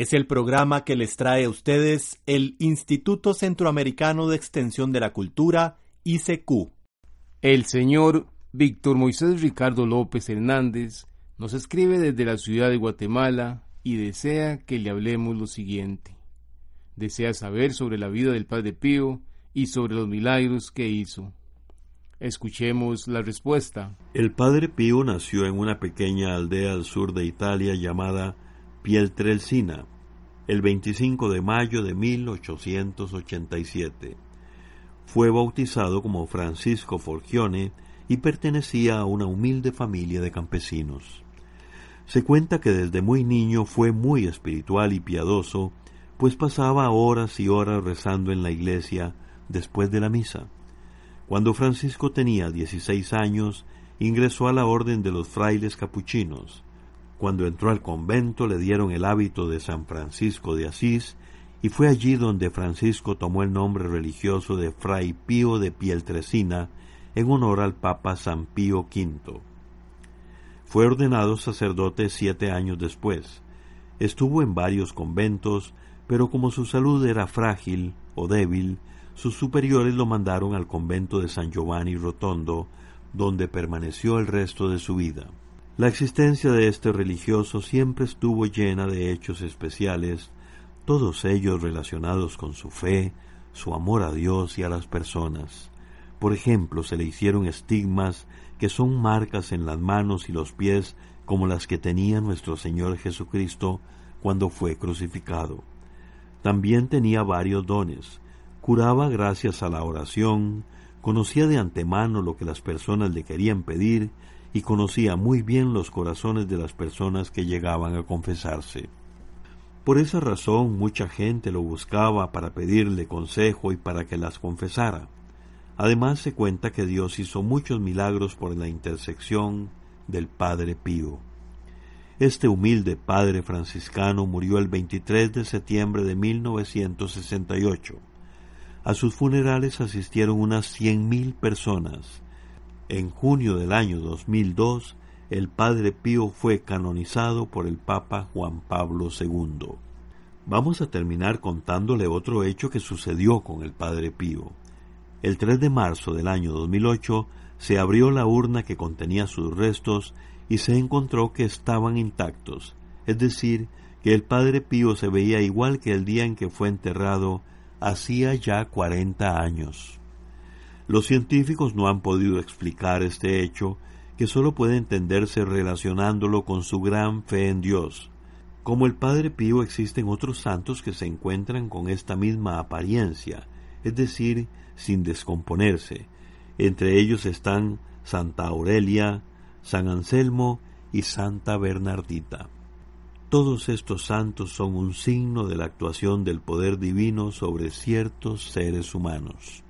Es el programa que les trae a ustedes el Instituto Centroamericano de Extensión de la Cultura, ICQ. El señor Víctor Moisés Ricardo López Hernández nos escribe desde la ciudad de Guatemala y desea que le hablemos lo siguiente. Desea saber sobre la vida del Padre Pío y sobre los milagros que hizo. Escuchemos la respuesta. El Padre Pío nació en una pequeña aldea al sur de Italia llamada Pietrelcina, el 25 de mayo de 1887. Fue bautizado como Francisco Forgione y pertenecía a una humilde familia de campesinos. Se cuenta que desde muy niño fue muy espiritual y piadoso, pues pasaba horas y horas rezando en la iglesia después de la misa. Cuando Francisco tenía 16 años, ingresó a la orden de los frailes capuchinos. Cuando entró al convento le dieron el hábito de San Francisco de Asís y fue allí donde Francisco tomó el nombre religioso de Fray Pío de Pieltresina en honor al Papa San Pío V. Fue ordenado sacerdote siete años después. Estuvo en varios conventos, pero como su salud era frágil o débil, sus superiores lo mandaron al convento de San Giovanni Rotondo, donde permaneció el resto de su vida. La existencia de este religioso siempre estuvo llena de hechos especiales, todos ellos relacionados con su fe, su amor a Dios y a las personas. Por ejemplo, se le hicieron estigmas que son marcas en las manos y los pies como las que tenía nuestro Señor Jesucristo cuando fue crucificado. También tenía varios dones, curaba gracias a la oración, conocía de antemano lo que las personas le querían pedir y conocía muy bien los corazones de las personas que llegaban a confesarse. Por esa razón mucha gente lo buscaba para pedirle consejo y para que las confesara. Además se cuenta que Dios hizo muchos milagros por la intersección del Padre Pío. Este humilde padre franciscano murió el 23 de septiembre de 1968. A sus funerales asistieron unas cien mil personas. En junio del año 2002, el Padre Pío fue canonizado por el Papa Juan Pablo II. Vamos a terminar contándole otro hecho que sucedió con el Padre Pío. El 3 de marzo del año 2008 se abrió la urna que contenía sus restos y se encontró que estaban intactos, es decir, que el Padre Pío se veía igual que el día en que fue enterrado hacía ya cuarenta años. Los científicos no han podido explicar este hecho, que sólo puede entenderse relacionándolo con su gran fe en Dios. Como el Padre Pío existen otros santos que se encuentran con esta misma apariencia, es decir, sin descomponerse. Entre ellos están Santa Aurelia, San Anselmo y Santa Bernardita. Todos estos santos son un signo de la actuación del poder divino sobre ciertos seres humanos.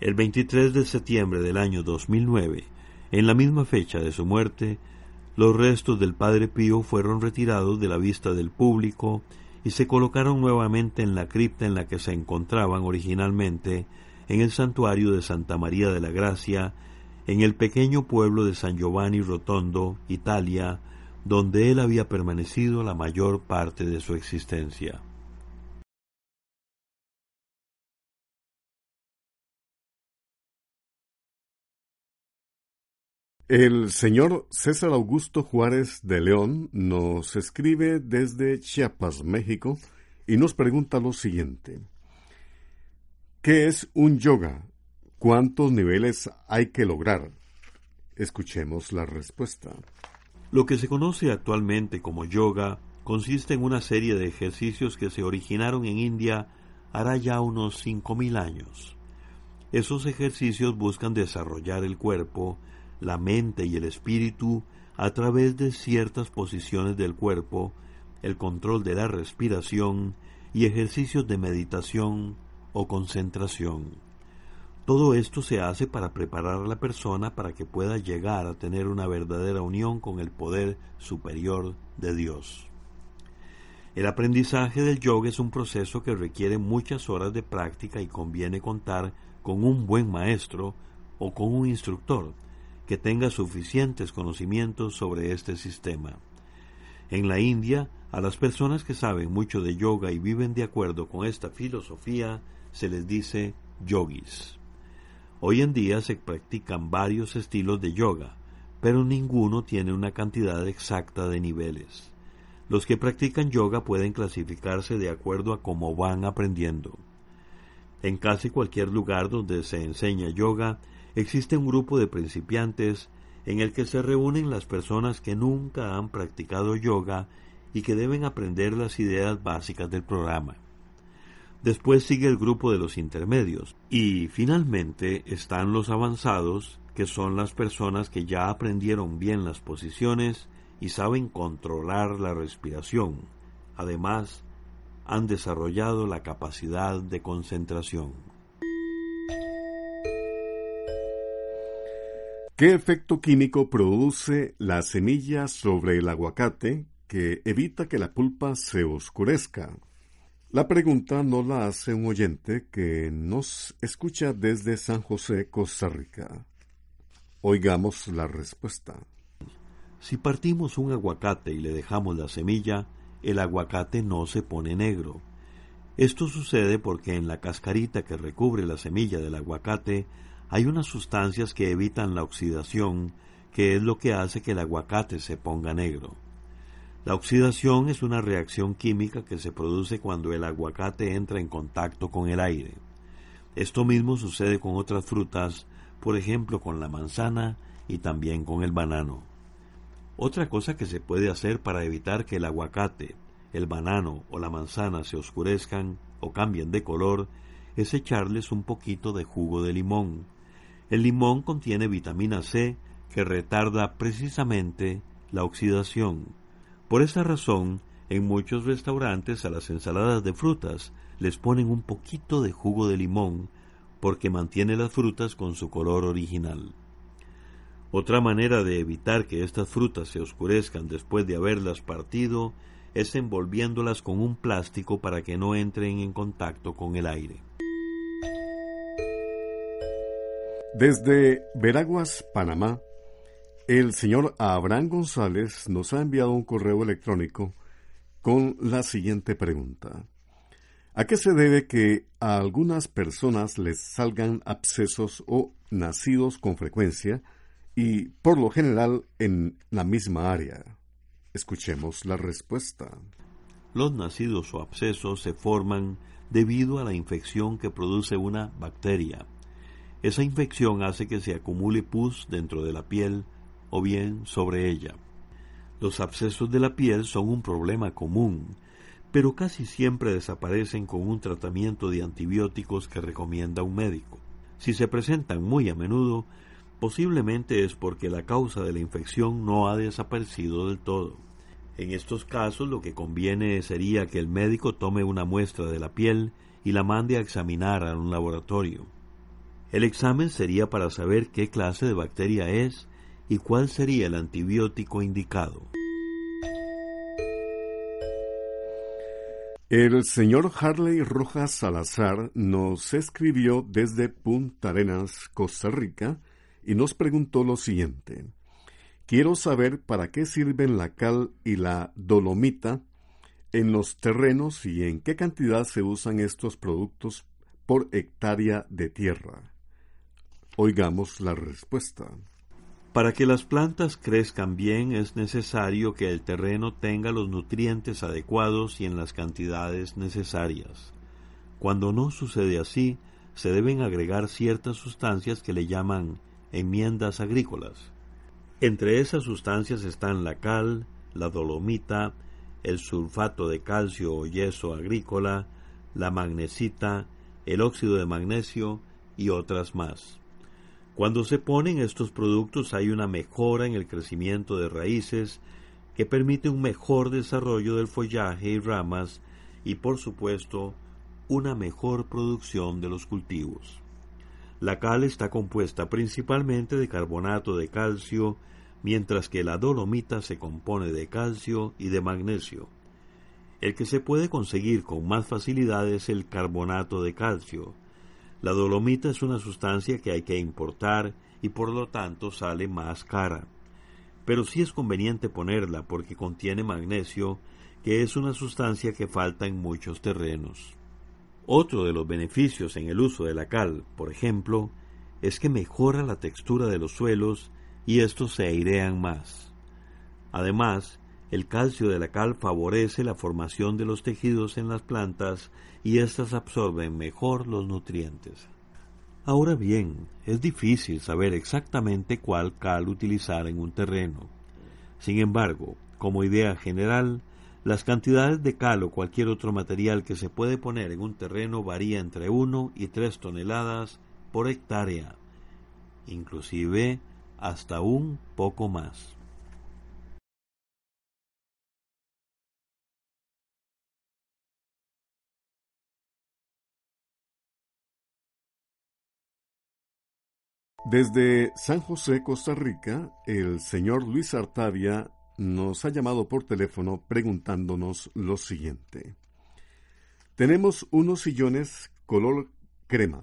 El 23 de septiembre del año 2009, en la misma fecha de su muerte, los restos del Padre Pío fueron retirados de la vista del público y se colocaron nuevamente en la cripta en la que se encontraban originalmente en el santuario de Santa María de la Gracia, en el pequeño pueblo de San Giovanni Rotondo, Italia, donde él había permanecido la mayor parte de su existencia. El señor César Augusto Juárez de León nos escribe desde Chiapas, México, y nos pregunta lo siguiente. ¿Qué es un yoga? ¿Cuántos niveles hay que lograr? Escuchemos la respuesta. Lo que se conoce actualmente como yoga consiste en una serie de ejercicios que se originaron en India hará ya unos 5.000 años. Esos ejercicios buscan desarrollar el cuerpo, la mente y el espíritu a través de ciertas posiciones del cuerpo, el control de la respiración y ejercicios de meditación o concentración. Todo esto se hace para preparar a la persona para que pueda llegar a tener una verdadera unión con el poder superior de Dios. El aprendizaje del yoga es un proceso que requiere muchas horas de práctica y conviene contar con un buen maestro o con un instructor que tenga suficientes conocimientos sobre este sistema. En la India, a las personas que saben mucho de yoga y viven de acuerdo con esta filosofía, se les dice yogis. Hoy en día se practican varios estilos de yoga, pero ninguno tiene una cantidad exacta de niveles. Los que practican yoga pueden clasificarse de acuerdo a cómo van aprendiendo. En casi cualquier lugar donde se enseña yoga, existe un grupo de principiantes en el que se reúnen las personas que nunca han practicado yoga y que deben aprender las ideas básicas del programa. Después sigue el grupo de los intermedios y finalmente están los avanzados, que son las personas que ya aprendieron bien las posiciones y saben controlar la respiración. Además, han desarrollado la capacidad de concentración. ¿Qué efecto químico produce la semilla sobre el aguacate que evita que la pulpa se oscurezca? La pregunta nos la hace un oyente que nos escucha desde San José, Costa Rica. Oigamos la respuesta. Si partimos un aguacate y le dejamos la semilla, el aguacate no se pone negro. Esto sucede porque en la cascarita que recubre la semilla del aguacate hay unas sustancias que evitan la oxidación, que es lo que hace que el aguacate se ponga negro. La oxidación es una reacción química que se produce cuando el aguacate entra en contacto con el aire. Esto mismo sucede con otras frutas, por ejemplo con la manzana y también con el banano. Otra cosa que se puede hacer para evitar que el aguacate, el banano o la manzana se oscurezcan o cambien de color es echarles un poquito de jugo de limón, el limón contiene vitamina C que retarda precisamente la oxidación. Por esa razón, en muchos restaurantes a las ensaladas de frutas les ponen un poquito de jugo de limón porque mantiene las frutas con su color original. Otra manera de evitar que estas frutas se oscurezcan después de haberlas partido es envolviéndolas con un plástico para que no entren en contacto con el aire. Desde Veraguas, Panamá, el señor Abraham González nos ha enviado un correo electrónico con la siguiente pregunta. ¿A qué se debe que a algunas personas les salgan abscesos o nacidos con frecuencia y por lo general en la misma área? Escuchemos la respuesta. Los nacidos o abscesos se forman debido a la infección que produce una bacteria esa infección hace que se acumule pus dentro de la piel o bien sobre ella. Los abscesos de la piel son un problema común, pero casi siempre desaparecen con un tratamiento de antibióticos que recomienda un médico. Si se presentan muy a menudo, posiblemente es porque la causa de la infección no ha desaparecido del todo. En estos casos lo que conviene sería que el médico tome una muestra de la piel y la mande a examinar a un laboratorio. El examen sería para saber qué clase de bacteria es y cuál sería el antibiótico indicado. El señor Harley Rojas Salazar nos escribió desde Punta Arenas, Costa Rica, y nos preguntó lo siguiente. Quiero saber para qué sirven la cal y la dolomita en los terrenos y en qué cantidad se usan estos productos por hectárea de tierra. Oigamos la respuesta. Para que las plantas crezcan bien es necesario que el terreno tenga los nutrientes adecuados y en las cantidades necesarias. Cuando no sucede así, se deben agregar ciertas sustancias que le llaman enmiendas agrícolas. Entre esas sustancias están la cal, la dolomita, el sulfato de calcio o yeso agrícola, la magnesita, el óxido de magnesio y otras más. Cuando se ponen estos productos hay una mejora en el crecimiento de raíces que permite un mejor desarrollo del follaje y ramas y por supuesto una mejor producción de los cultivos. La cal está compuesta principalmente de carbonato de calcio, mientras que la dolomita se compone de calcio y de magnesio. El que se puede conseguir con más facilidad es el carbonato de calcio, la dolomita es una sustancia que hay que importar y por lo tanto sale más cara. Pero sí es conveniente ponerla porque contiene magnesio, que es una sustancia que falta en muchos terrenos. Otro de los beneficios en el uso de la cal, por ejemplo, es que mejora la textura de los suelos y estos se airean más. Además, el calcio de la cal favorece la formación de los tejidos en las plantas y éstas absorben mejor los nutrientes. Ahora bien, es difícil saber exactamente cuál cal utilizar en un terreno. Sin embargo, como idea general, las cantidades de cal o cualquier otro material que se puede poner en un terreno varía entre 1 y 3 toneladas por hectárea, inclusive hasta un poco más. Desde San José, Costa Rica, el señor Luis Artavia nos ha llamado por teléfono preguntándonos lo siguiente. Tenemos unos sillones color crema,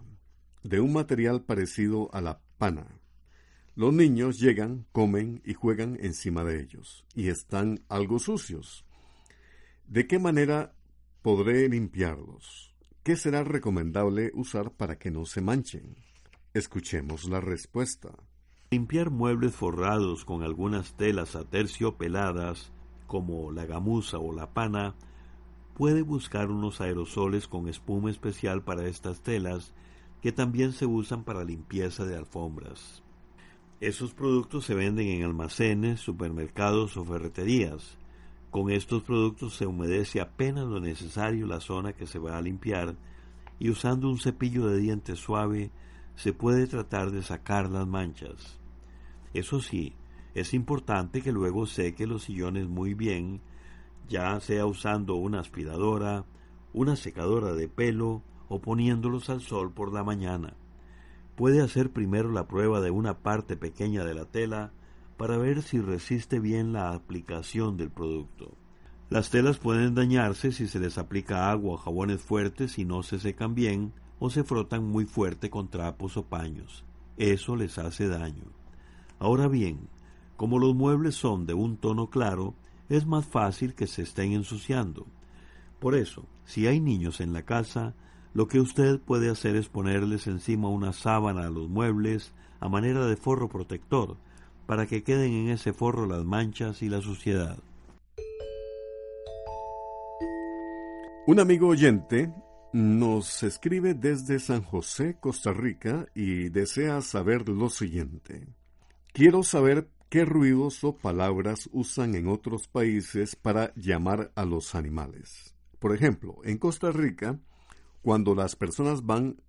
de un material parecido a la pana. Los niños llegan, comen y juegan encima de ellos, y están algo sucios. ¿De qué manera podré limpiarlos? ¿Qué será recomendable usar para que no se manchen? Escuchemos la respuesta. Limpiar muebles forrados con algunas telas aterciopeladas, como la gamuza o la pana, puede buscar unos aerosoles con espuma especial para estas telas que también se usan para limpieza de alfombras. Esos productos se venden en almacenes, supermercados o ferreterías. Con estos productos se humedece apenas lo necesario la zona que se va a limpiar y usando un cepillo de dientes suave se puede tratar de sacar las manchas. Eso sí, es importante que luego seque los sillones muy bien, ya sea usando una aspiradora, una secadora de pelo o poniéndolos al sol por la mañana. Puede hacer primero la prueba de una parte pequeña de la tela para ver si resiste bien la aplicación del producto. Las telas pueden dañarse si se les aplica agua o jabones fuertes y no se secan bien, o se frotan muy fuerte con trapos o paños. Eso les hace daño. Ahora bien, como los muebles son de un tono claro, es más fácil que se estén ensuciando. Por eso, si hay niños en la casa, lo que usted puede hacer es ponerles encima una sábana a los muebles a manera de forro protector, para que queden en ese forro las manchas y la suciedad. Un amigo oyente nos escribe desde San José, Costa Rica, y desea saber lo siguiente. Quiero saber qué ruidos o palabras usan en otros países para llamar a los animales. Por ejemplo, en Costa Rica, cuando las personas van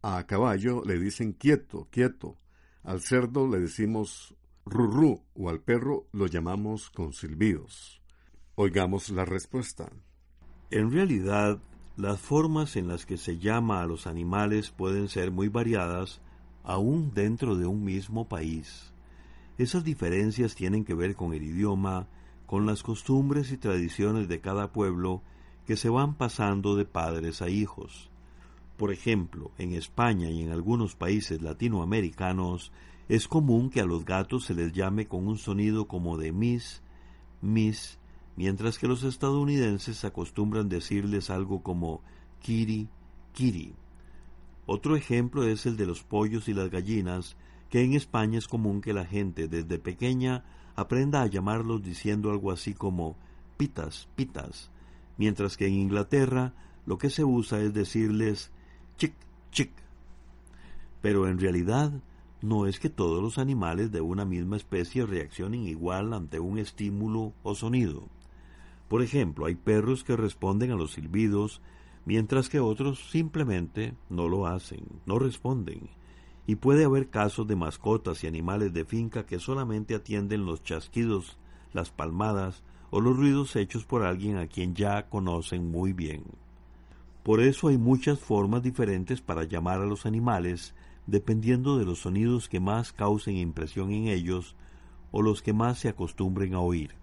a caballo, le dicen quieto, quieto. Al cerdo le decimos rurú o al perro lo llamamos con silbidos. Oigamos la respuesta. En realidad, las formas en las que se llama a los animales pueden ser muy variadas aún dentro de un mismo país. Esas diferencias tienen que ver con el idioma, con las costumbres y tradiciones de cada pueblo que se van pasando de padres a hijos. Por ejemplo, en España y en algunos países latinoamericanos es común que a los gatos se les llame con un sonido como de mis, mis mientras que los estadounidenses acostumbran decirles algo como kiri, kiri. Otro ejemplo es el de los pollos y las gallinas, que en España es común que la gente desde pequeña aprenda a llamarlos diciendo algo así como pitas, pitas, mientras que en Inglaterra lo que se usa es decirles chic, chic. Pero en realidad no es que todos los animales de una misma especie reaccionen igual ante un estímulo o sonido. Por ejemplo, hay perros que responden a los silbidos, mientras que otros simplemente no lo hacen, no responden. Y puede haber casos de mascotas y animales de finca que solamente atienden los chasquidos, las palmadas o los ruidos hechos por alguien a quien ya conocen muy bien. Por eso hay muchas formas diferentes para llamar a los animales dependiendo de los sonidos que más causen impresión en ellos o los que más se acostumbren a oír.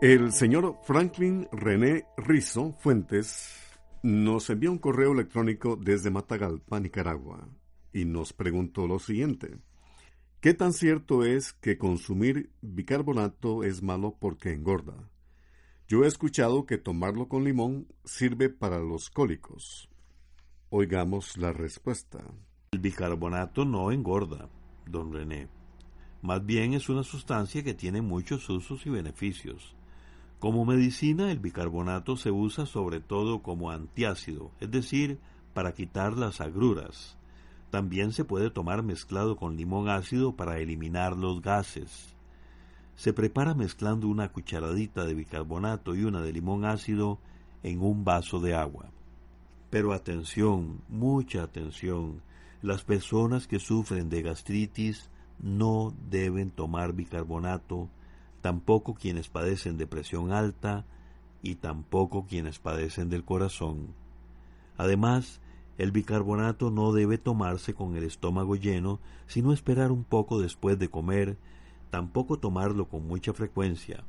El señor Franklin René Rizo Fuentes nos envió un correo electrónico desde Matagalpa, Nicaragua, y nos preguntó lo siguiente. ¿Qué tan cierto es que consumir bicarbonato es malo porque engorda? Yo he escuchado que tomarlo con limón sirve para los cólicos. Oigamos la respuesta. El bicarbonato no engorda, don René. Más bien es una sustancia que tiene muchos usos y beneficios. Como medicina, el bicarbonato se usa sobre todo como antiácido, es decir, para quitar las agruras. También se puede tomar mezclado con limón ácido para eliminar los gases. Se prepara mezclando una cucharadita de bicarbonato y una de limón ácido en un vaso de agua. Pero atención, mucha atención, las personas que sufren de gastritis no deben tomar bicarbonato, tampoco quienes padecen de presión alta y tampoco quienes padecen del corazón. Además, el bicarbonato no debe tomarse con el estómago lleno, sino esperar un poco después de comer, tampoco tomarlo con mucha frecuencia.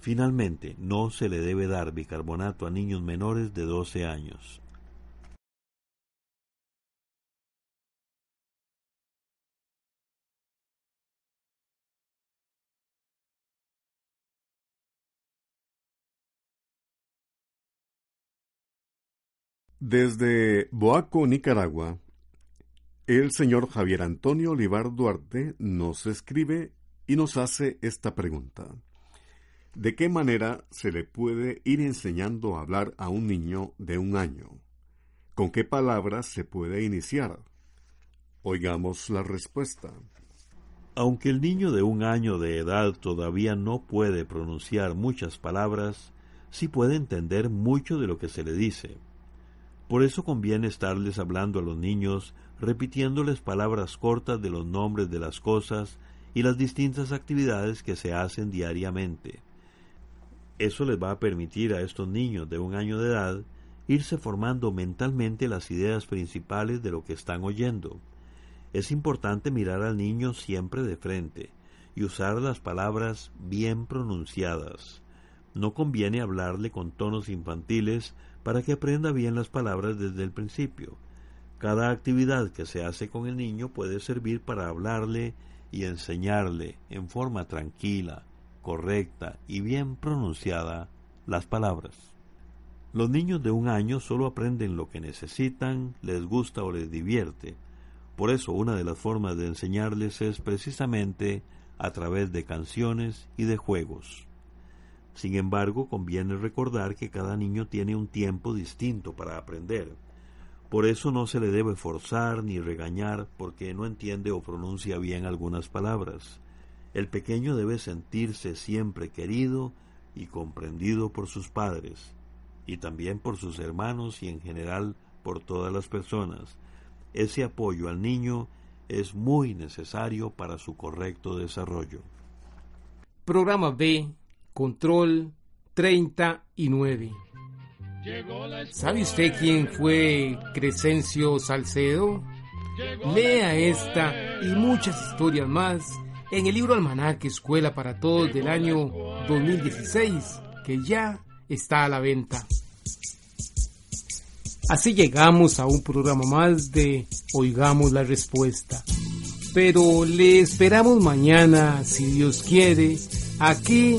Finalmente, no se le debe dar bicarbonato a niños menores de 12 años. Desde Boaco, Nicaragua, el señor Javier Antonio Olivar Duarte nos escribe y nos hace esta pregunta. ¿De qué manera se le puede ir enseñando a hablar a un niño de un año? ¿Con qué palabras se puede iniciar? Oigamos la respuesta. Aunque el niño de un año de edad todavía no puede pronunciar muchas palabras, sí puede entender mucho de lo que se le dice. Por eso conviene estarles hablando a los niños, repitiéndoles palabras cortas de los nombres de las cosas y las distintas actividades que se hacen diariamente. Eso les va a permitir a estos niños de un año de edad irse formando mentalmente las ideas principales de lo que están oyendo. Es importante mirar al niño siempre de frente y usar las palabras bien pronunciadas. No conviene hablarle con tonos infantiles para que aprenda bien las palabras desde el principio. Cada actividad que se hace con el niño puede servir para hablarle y enseñarle en forma tranquila, correcta y bien pronunciada las palabras. Los niños de un año solo aprenden lo que necesitan, les gusta o les divierte. Por eso una de las formas de enseñarles es precisamente a través de canciones y de juegos. Sin embargo, conviene recordar que cada niño tiene un tiempo distinto para aprender. Por eso no se le debe forzar ni regañar porque no entiende o pronuncia bien algunas palabras. El pequeño debe sentirse siempre querido y comprendido por sus padres, y también por sus hermanos y en general por todas las personas. Ese apoyo al niño es muy necesario para su correcto desarrollo. Programa B Control 39. ¿Sabe usted quién fue Crescencio Salcedo? Lea esta y muchas historias más en el libro Almanaque Escuela para Todos del año 2016, que ya está a la venta. Así llegamos a un programa más de Oigamos la Respuesta. Pero le esperamos mañana, si Dios quiere, aquí